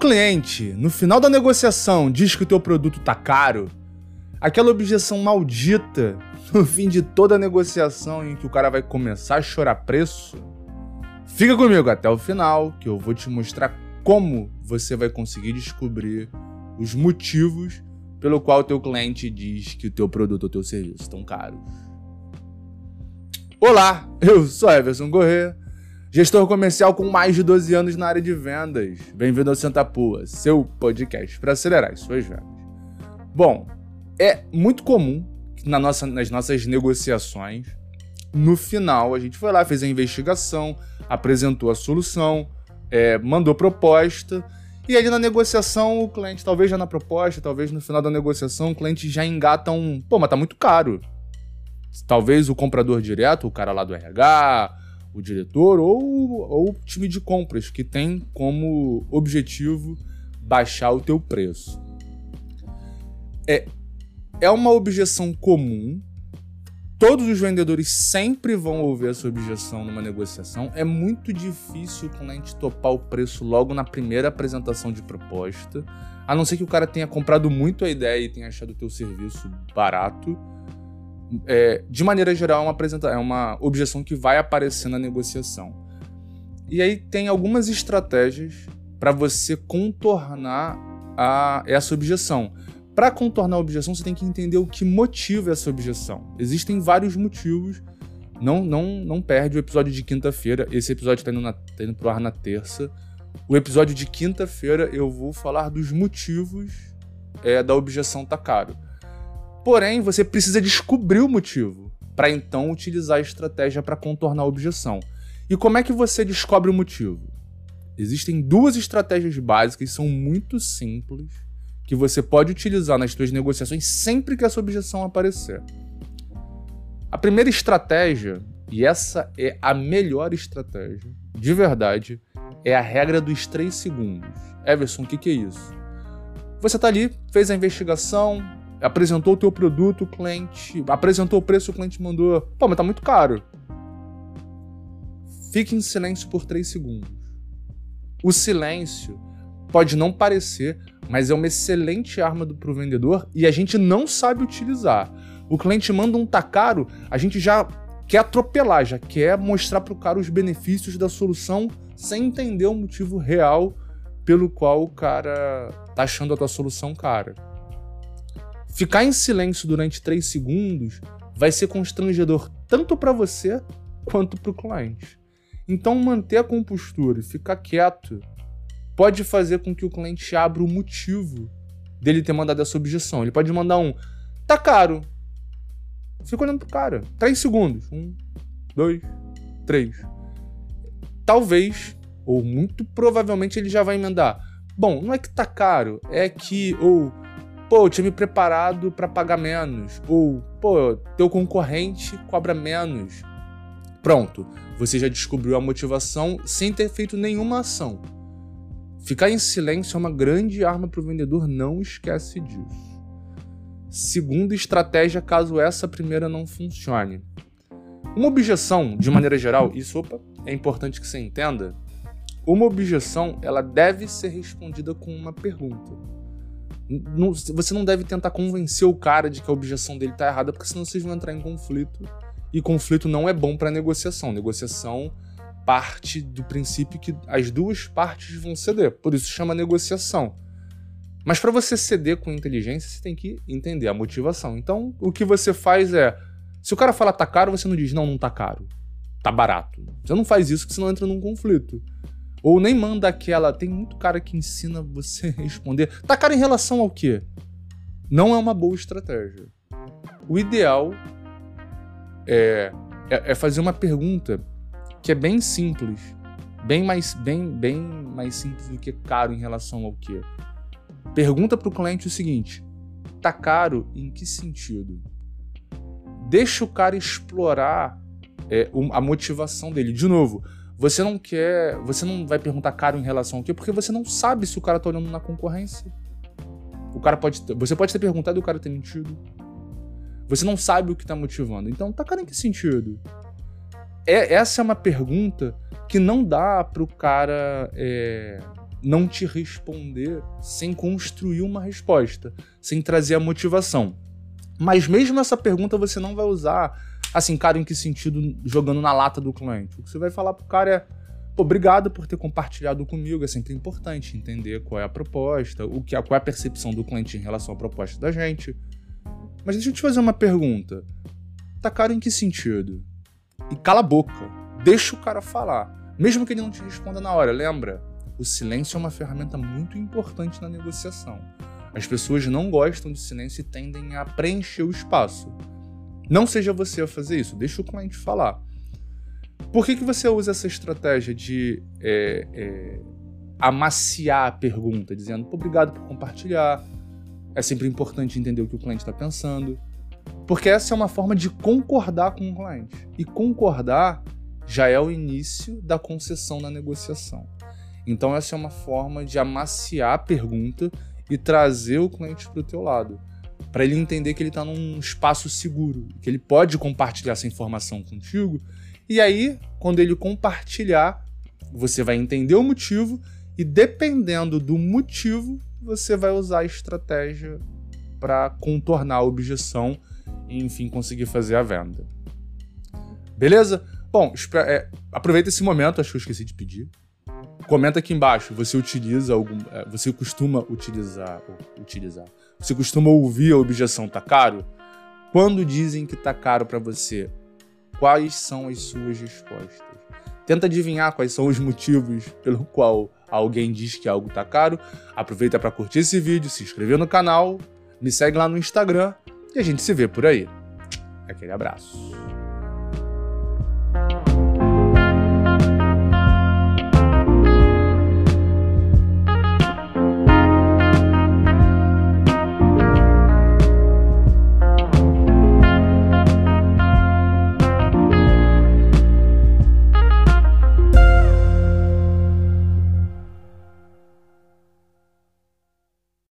cliente, no final da negociação, diz que o teu produto tá caro, aquela objeção maldita no fim de toda a negociação em que o cara vai começar a chorar preço, fica comigo até o final que eu vou te mostrar como você vai conseguir descobrir os motivos pelo qual o teu cliente diz que o teu produto ou teu serviço estão caros. Olá, eu sou Everson Corrêa Gestor comercial com mais de 12 anos na área de vendas. Bem-vindo ao Santa Pua, seu podcast para acelerar as suas vendas. Bom, é muito comum na nossa, nas nossas negociações, no final a gente foi lá, fez a investigação, apresentou a solução, é, mandou proposta, e ali na negociação o cliente, talvez já na proposta, talvez no final da negociação, o cliente já engata um, pô, mas tá muito caro. Talvez o comprador direto, o cara lá do RH, o diretor ou, ou o time de compras, que tem como objetivo baixar o teu preço. É, é uma objeção comum. Todos os vendedores sempre vão ouvir essa objeção numa negociação. É muito difícil quando a gente topar o preço logo na primeira apresentação de proposta. A não ser que o cara tenha comprado muito a ideia e tenha achado o teu serviço barato é, de maneira geral, é uma, apresenta é uma objeção que vai aparecer na negociação. E aí tem algumas estratégias para você contornar a, essa objeção. Para contornar a objeção, você tem que entender o que motiva essa objeção. Existem vários motivos. Não, não, não perde o episódio de quinta-feira. Esse episódio está indo, na, tá indo pro ar na terça. O episódio de quinta-feira eu vou falar dos motivos é, da objeção tá caro. Porém, você precisa descobrir o motivo para então utilizar a estratégia para contornar a objeção. E como é que você descobre o motivo? Existem duas estratégias básicas, são muito simples, que você pode utilizar nas suas negociações sempre que essa objeção aparecer. A primeira estratégia, e essa é a melhor estratégia, de verdade, é a regra dos 3 segundos. Everson, o que, que é isso? Você está ali, fez a investigação, apresentou o teu produto, o cliente apresentou o preço, o cliente mandou, pô, mas tá muito caro. Fique em silêncio por 3 segundos. O silêncio pode não parecer, mas é uma excelente arma para o vendedor e a gente não sabe utilizar. O cliente manda um tá caro, a gente já quer atropelar, já quer mostrar para o cara os benefícios da solução sem entender o motivo real pelo qual o cara tá achando a tua solução cara. Ficar em silêncio durante 3 segundos vai ser constrangedor tanto para você quanto para o cliente. Então, manter a compostura e ficar quieto pode fazer com que o cliente abra o motivo dele ter mandado essa objeção. Ele pode mandar um: tá caro. Fica olhando pro cara. 3 segundos. Um, dois, três. Talvez, ou muito provavelmente, ele já vai emendar. Bom, não é que tá caro, é que. Ou pô, eu me preparado para pagar menos. Ou, pô, teu concorrente cobra menos. Pronto, você já descobriu a motivação sem ter feito nenhuma ação. Ficar em silêncio é uma grande arma para o vendedor, não esquece disso. Segunda estratégia, caso essa primeira não funcione. Uma objeção, de maneira geral, isso opa, é importante que você entenda. Uma objeção, ela deve ser respondida com uma pergunta. Não, você não deve tentar convencer o cara de que a objeção dele tá errada, porque senão vocês vão entrar em conflito. E conflito não é bom para negociação. Negociação parte do princípio que as duas partes vão ceder. Por isso chama negociação. Mas para você ceder com inteligência, você tem que entender a motivação. Então, o que você faz é, se o cara fala tá caro, você não diz não, não tá caro. Tá barato. Você não faz isso, porque senão entra num conflito. Ou nem manda aquela. Tem muito cara que ensina você a responder. Tá cara em relação ao quê? Não é uma boa estratégia. O ideal é, é, é fazer uma pergunta que é bem simples. Bem mais, bem, bem mais simples do que caro em relação ao quê. Pergunta para o cliente o seguinte: tá caro em que sentido? Deixa o cara explorar é, a motivação dele. De novo, você não quer. Você não vai perguntar caro em relação ao quê? Porque você não sabe se o cara tá olhando na concorrência. O cara pode. Você pode ter perguntado e o cara ter mentido. Você não sabe o que tá motivando. Então, tá caro em que sentido? É, essa é uma pergunta que não dá pro cara é, não te responder sem construir uma resposta, sem trazer a motivação. Mas mesmo essa pergunta você não vai usar assim, cara, em que sentido jogando na lata do cliente? O que você vai falar pro cara é obrigado por ter compartilhado comigo. É sempre importante entender qual é a proposta, o que, qual é a percepção do cliente em relação à proposta da gente. Mas deixa eu te fazer uma pergunta. Tá caro em que sentido? E cala a boca. Deixa o cara falar. Mesmo que ele não te responda na hora, lembra? O silêncio é uma ferramenta muito importante na negociação. As pessoas não gostam de silêncio e tendem a preencher o espaço. Não seja você a fazer isso, deixa o cliente falar. Por que, que você usa essa estratégia de é, é, amaciar a pergunta, dizendo obrigado por compartilhar? É sempre importante entender o que o cliente está pensando. Porque essa é uma forma de concordar com o cliente. E concordar já é o início da concessão na negociação. Então essa é uma forma de amaciar a pergunta e trazer o cliente para o teu lado, para ele entender que ele está num espaço seguro, que ele pode compartilhar essa informação contigo e aí, quando ele compartilhar, você vai entender o motivo e dependendo do motivo, você vai usar a estratégia para contornar a objeção e, enfim, conseguir fazer a venda. Beleza? Bom, é, aproveita esse momento, acho que eu esqueci de pedir. Comenta aqui embaixo, você utiliza algum. É, você costuma utilizar. utilizar. Você costuma ouvir a objeção tá caro? Quando dizem que tá caro para você, quais são as suas respostas. Tenta adivinhar quais são os motivos pelo qual alguém diz que algo está caro. Aproveita para curtir esse vídeo, se inscrever no canal, me segue lá no Instagram e a gente se vê por aí. Aquele abraço.